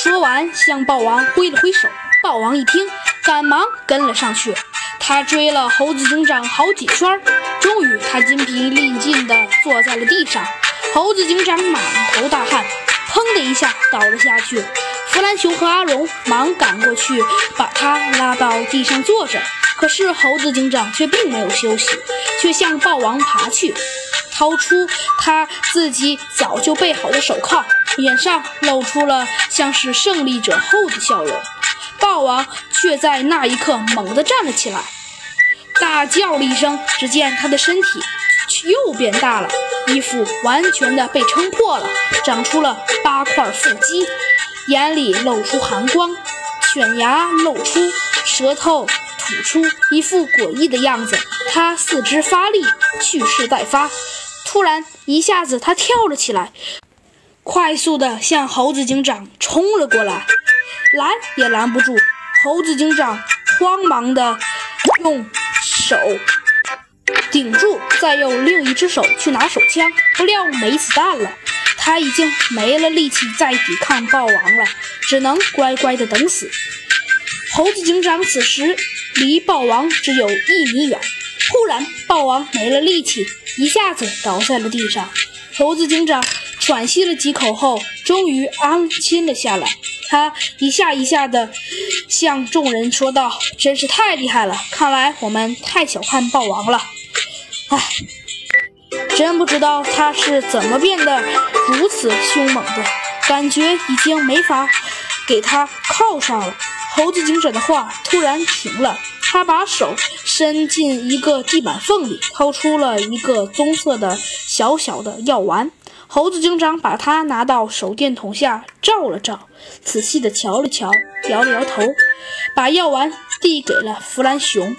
说完，向豹王挥了挥手。豹王一听，赶忙跟了上去。他追了猴子警长好几圈，终于他筋疲力尽地坐在了地上。猴子警长满头大汗，砰的一下倒了下去。弗兰熊和阿荣忙赶过去，把他拉到地上坐着。可是猴子警长却并没有休息，却向豹王爬去，掏出他自己早就备好的手铐，脸上露出了像是胜利者后的笑容。豹王却在那一刻猛地站了起来，大叫了一声。只见他的身体又变大了，衣服完全的被撑破了，长出了八块腹肌，眼里露出寒光，犬牙露出，舌头吐出，一副诡异的样子。他四肢发力，蓄势待发。突然，一下子他跳了起来，快速的向猴子警长冲了过来。拦也拦不住，猴子警长慌忙的用手顶住，再用另一只手去拿手枪，不料没子弹了，他已经没了力气再抵抗豹王了，只能乖乖的等死。猴子警长此时离豹王只有一米远，忽然豹王没了力气，一下子倒在了地上。猴子警长喘息了几口后，终于安心了下来。他一下一下地向众人说道：“真是太厉害了！看来我们太小看豹王了。唉，真不知道他是怎么变得如此凶猛的，感觉已经没法给他铐上了。”猴子警长的话突然停了，他把手伸进一个地板缝里，掏出了一个棕色的小小的药丸。猴子警长把它拿到手电筒下照了照，仔细地瞧了瞧，摇了摇头，把药丸递给了弗兰熊。